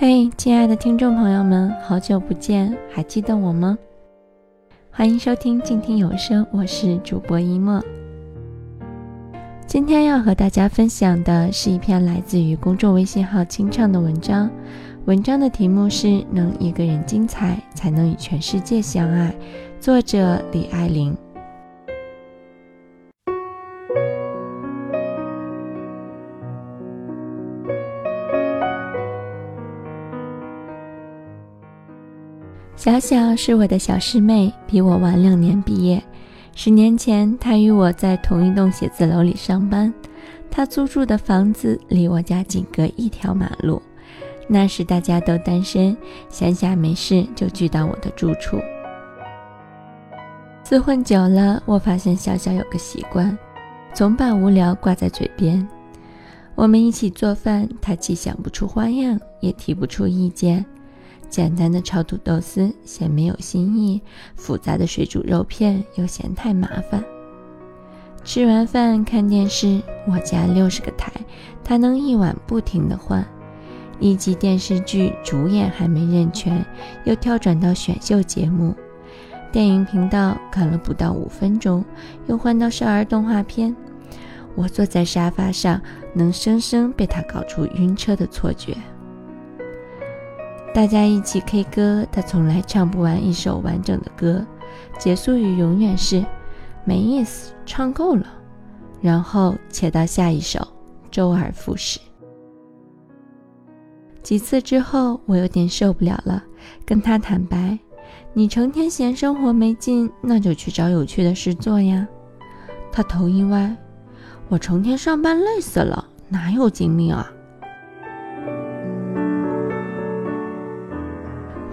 嘿，亲爱的听众朋友们，好久不见，还记得我吗？欢迎收听静听有声，我是主播一墨。今天要和大家分享的是一篇来自于公众微信号“清唱”的文章，文章的题目是《能一个人精彩，才能与全世界相爱》，作者李爱玲。小小是我的小师妹，比我晚两年毕业。十年前，她与我在同一栋写字楼里上班，她租住的房子离我家仅隔一条马路。那时大家都单身，闲暇没事就聚到我的住处。厮混久了，我发现小小有个习惯，总把无聊挂在嘴边。我们一起做饭，她既想不出花样，也提不出意见。简单的炒土豆丝嫌没有新意，复杂的水煮肉片又嫌太麻烦。吃完饭看电视，我家六十个台，他能一晚不停的换。一集电视剧主演还没认全，又跳转到选秀节目。电影频道看了不到五分钟，又换到少儿动画片。我坐在沙发上，能生生被他搞出晕车的错觉。大家一起 K 歌，他从来唱不完一首完整的歌，结束语永远是“没意思，唱够了”，然后切到下一首，周而复始。几次之后，我有点受不了了，跟他坦白：“你成天嫌生活没劲，那就去找有趣的事做呀。”他头一歪：“我成天上班累死了，哪有精力啊？”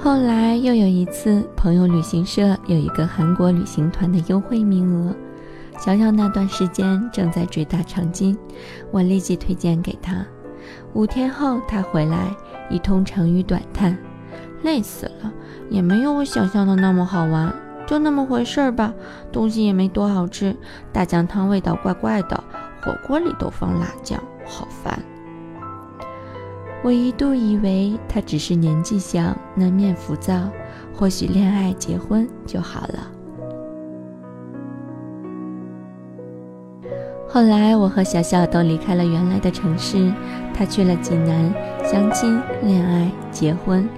后来又有一次，朋友旅行社有一个韩国旅行团的优惠名额，小小那段时间正在追大长今，我立即推荐给他。五天后他回来，一通长吁短叹，累死了，也没有我想象的那么好玩，就那么回事儿吧，东西也没多好吃，大酱汤味道怪怪的，火锅里都放辣酱，好烦。我一度以为他只是年纪小，难免浮躁，或许恋爱结婚就好了。后来，我和小小都离开了原来的城市，他去了济南，相亲、恋爱、结婚，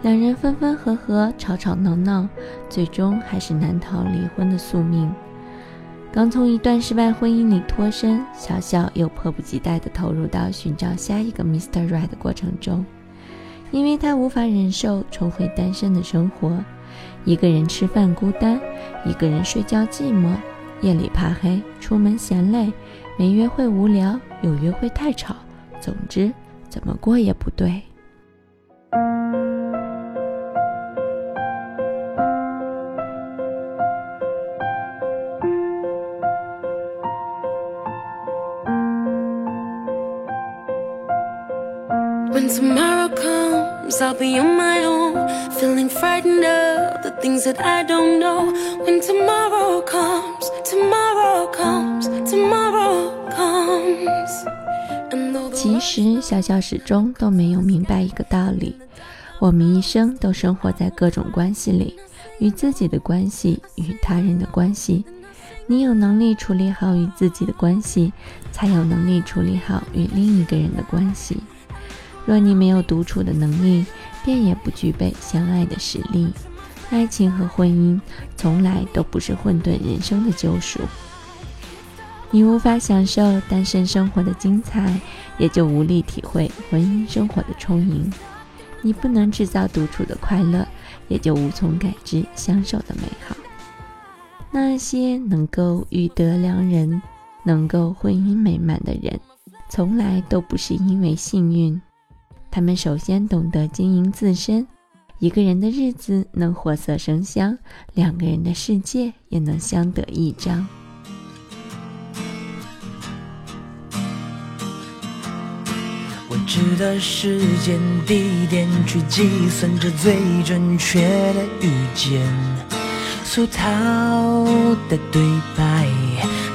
两人分分合合，吵吵闹闹，最终还是难逃离婚的宿命。刚从一段失败婚姻里脱身，小小又迫不及待地投入到寻找下一个 Mr. Right 的过程中，因为他无法忍受重回单身的生活，一个人吃饭孤单，一个人睡觉寂寞，夜里怕黑，出门嫌累，没约会无聊，有约会太吵，总之怎么过也不对。Tomorrow comes, I'll be on my own, feeling frightened of the things that I don't know. When tomorrow comes, tomorrow comes, tomorrow comes. 其实，小小始终都没有明白一个道理：我们一生都生活在各种关系里，与自己的关系，与他人的关系。你有能力处理好与自己的关系，才有能力处理好与另一个人的关系。若你没有独处的能力，便也不具备相爱的实力。爱情和婚姻从来都不是混沌人生的救赎。你无法享受单身生活的精彩，也就无力体会婚姻生活的充盈。你不能制造独处的快乐，也就无从感知相守的美好。那些能够遇得良人、能够婚姻美满的人，从来都不是因为幸运。他们首先懂得经营自身，一个人的日子能活色生香，两个人的世界也能相得益彰。我值得时间地点去计算着最准确的遇见，俗套的对白，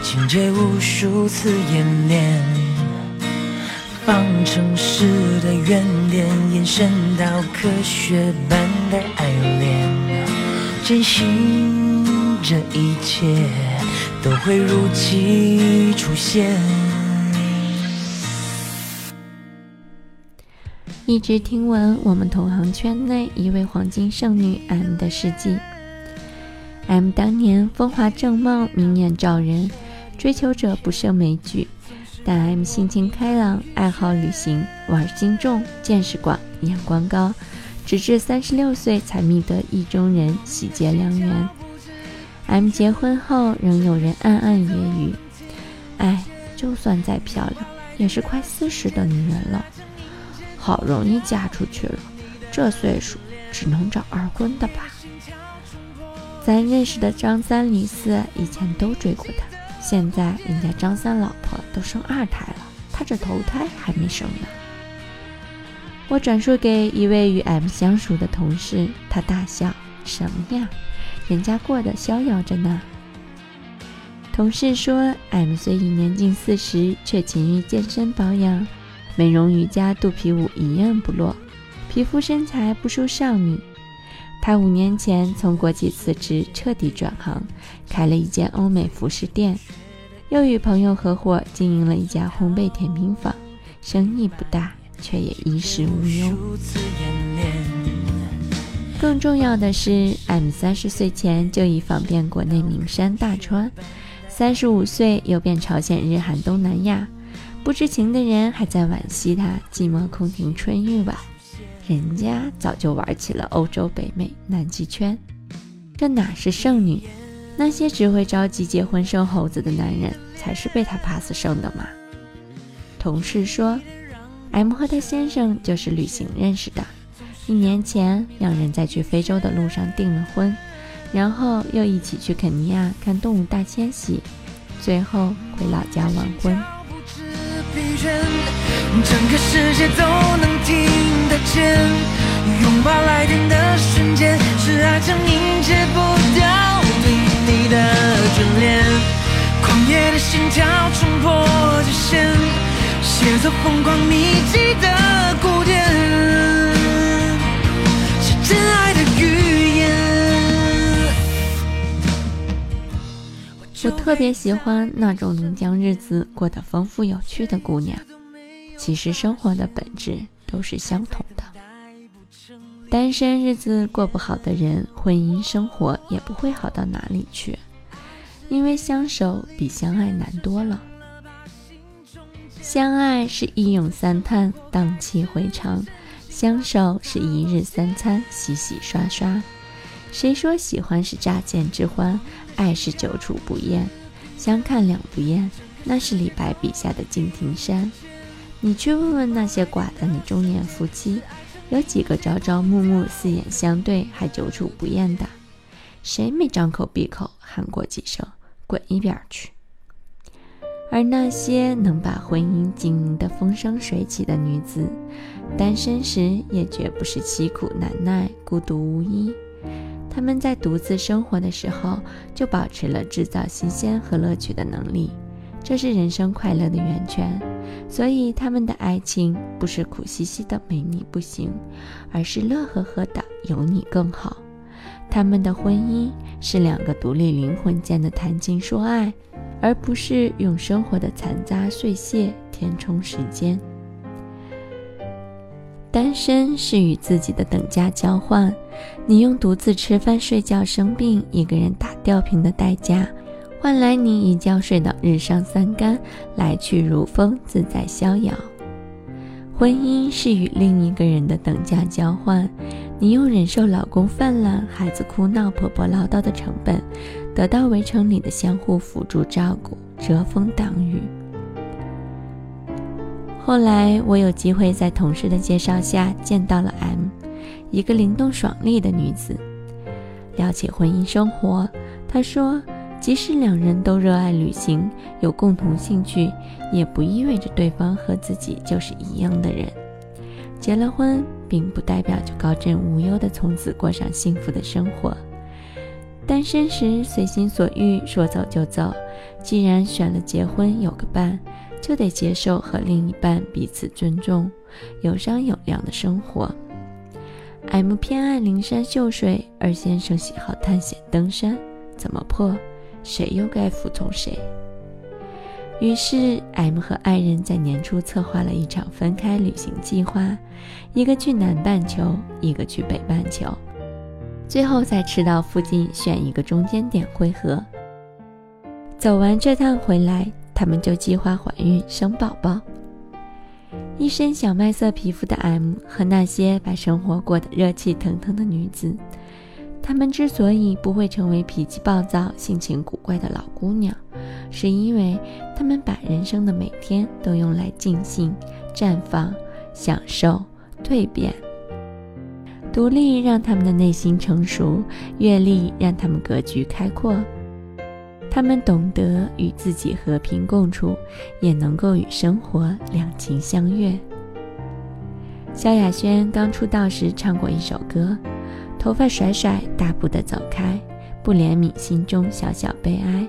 情节无数次演练。方程式的原点，延伸到科学般的爱恋，坚信这一切都会如期出现。一直听闻我们同行圈内一位黄金剩女 M 的事迹。M 当年风华正茂，明艳照人，追求者不胜枚举。但 M 性情开朗，爱好旅行，玩心重，见识广，眼光高，直至三十六岁才觅得意中人，喜结良缘。M 结婚后，仍有人暗暗揶揄：“哎，就算再漂亮，也是快四十的女人了。”好容易嫁出去了，这岁数只能找二婚的吧。咱认识的张三李四以前都追过她，现在人家张三老婆都生二胎了，他这头胎还没生呢。我转述给一位与 M 相熟的同事，他大笑：“什么呀？人家过得逍遥着呢。”同事说：“M 虽已年近四十，却勤于健身保养。”美容瑜伽、肚皮舞一样不落，皮肤身材不输少女。她五年前从国企辞职，彻底转行，开了一间欧美服饰店，又与朋友合伙经营了一家烘焙甜品坊，生意不大，却也衣食无忧。更重要的是，M 三十岁前就已访遍国内名山大川，三十五岁游遍朝鲜、日韩、东南亚。不知情的人还在惋惜他寂寞空庭春欲晚，人家早就玩起了欧洲、北美、南极圈。这哪是剩女？那些只会着急结婚生猴子的男人才是被他 pass 剩的嘛。同事说，M 和他先生就是旅行认识的，一年前两人在去非洲的路上订了婚，然后又一起去肯尼亚看动物大迁徙，最后回老家完婚。整个世界都能听得见，拥抱来电的瞬间，是爱情凝结不掉对你的眷恋。狂野的心跳冲破界限，写作疯狂密集的古典，是真爱的语言。我特别喜欢那种能将日子过得丰富有趣的姑娘。其实生活的本质都是相同的。单身日子过不好的人，婚姻生活也不会好到哪里去，因为相守比相爱难多了。相爱是一咏三叹，荡气回肠；相守是一日三餐，洗洗刷刷。谁说喜欢是乍见之欢，爱是久处不厌？相看两不厌，那是李白笔下的敬亭山。你去问问那些寡淡的中年夫妻，有几个朝朝暮暮、四眼相对还久处不厌的？谁没张口闭口喊过几声“滚一边去”？而那些能把婚姻经营得风生水起的女子，单身时也绝不是凄苦难耐、孤独无依。她们在独自生活的时候，就保持了制造新鲜和乐趣的能力。这是人生快乐的源泉，所以他们的爱情不是苦兮兮的没你不行，而是乐呵呵的有你更好。他们的婚姻是两个独立灵魂间的谈情说爱，而不是用生活的残渣碎屑填充时间。单身是与自己的等价交换，你用独自吃饭、睡觉、生病，一个人打吊瓶的代价。换来你一觉睡到日上三竿，来去如风，自在逍遥。婚姻是与另一个人的等价交换，你用忍受老公泛滥、孩子哭闹、婆婆唠叨的成本，得到围城里的相互辅助照顾、遮风挡雨。后来我有机会在同事的介绍下见到了 M，一个灵动爽利的女子。聊起婚姻生活，她说。即使两人都热爱旅行，有共同兴趣，也不意味着对方和自己就是一样的人。结了婚，并不代表就高枕无忧的从此过上幸福的生活。单身时随心所欲，说走就走。既然选了结婚有个伴，就得接受和另一半彼此尊重、有商有量的生活。M 偏爱灵山秀水，而先生喜好探险登山，怎么破，谁又该服从谁？于是，M 和爱人在年初策划了一场分开旅行计划，一个去南半球，一个去北半球，最后在赤道附近选一个中间点汇合。走完这趟回来，他们就计划怀孕生宝宝。一身小麦色皮肤的 M 和那些把生活过得热气腾腾的女子，她们之所以不会成为脾气暴躁、性情古怪的老姑娘，是因为她们把人生的每天都用来尽兴、绽放、享受、蜕变。独立让他们的内心成熟，阅历让他们格局开阔。他们懂得与自己和平共处，也能够与生活两情相悦。萧亚轩刚出道时唱过一首歌：“头发甩甩，大步的走开，不怜悯心中小小悲哀。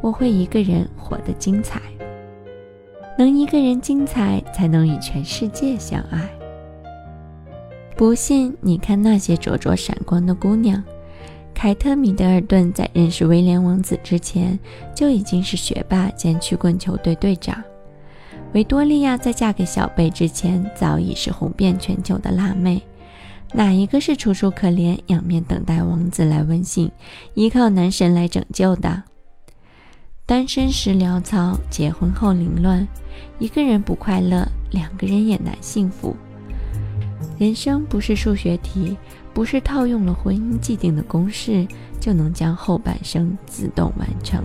我会一个人活得精彩，能一个人精彩，才能与全世界相爱。不信，你看那些灼灼闪光的姑娘。”凯特·米德尔顿在认识威廉王子之前就已经是学霸兼曲棍球队队长。维多利亚在嫁给小贝之前早已是红遍全球的辣妹。哪一个是楚楚可怜、仰面等待王子来温馨，依靠男神来拯救的？单身时潦草，结婚后凌乱。一个人不快乐，两个人也难幸福。人生不是数学题。不是套用了婚姻既定的公式就能将后半生自动完成。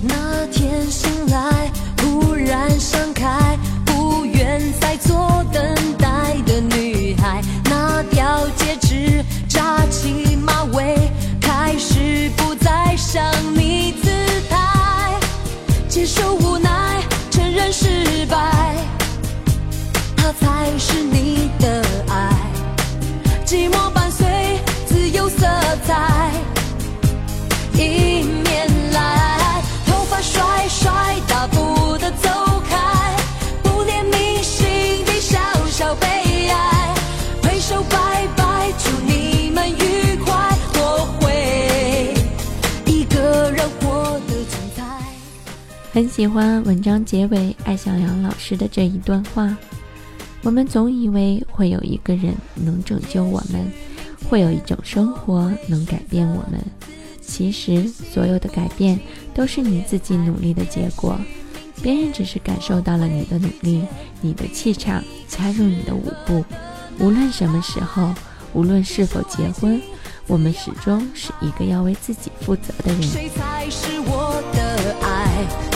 那天醒来，忽然想开，不愿再做很喜欢文章结尾艾小阳老师的这一段话。我们总以为会有一个人能拯救我们，会有一种生活能改变我们。其实，所有的改变都是你自己努力的结果，别人只是感受到了你的努力、你的气场，加入你的舞步。无论什么时候，无论是否结婚，我们始终是一个要为自己负责的人。谁才是我的爱？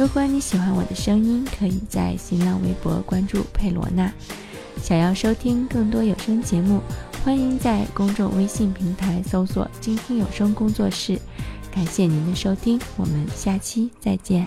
如果你喜欢我的声音，可以在新浪微博关注佩罗娜。想要收听更多有声节目，欢迎在公众微信平台搜索“静听有声工作室”。感谢您的收听，我们下期再见。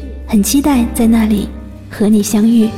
很期待在那里和你相遇。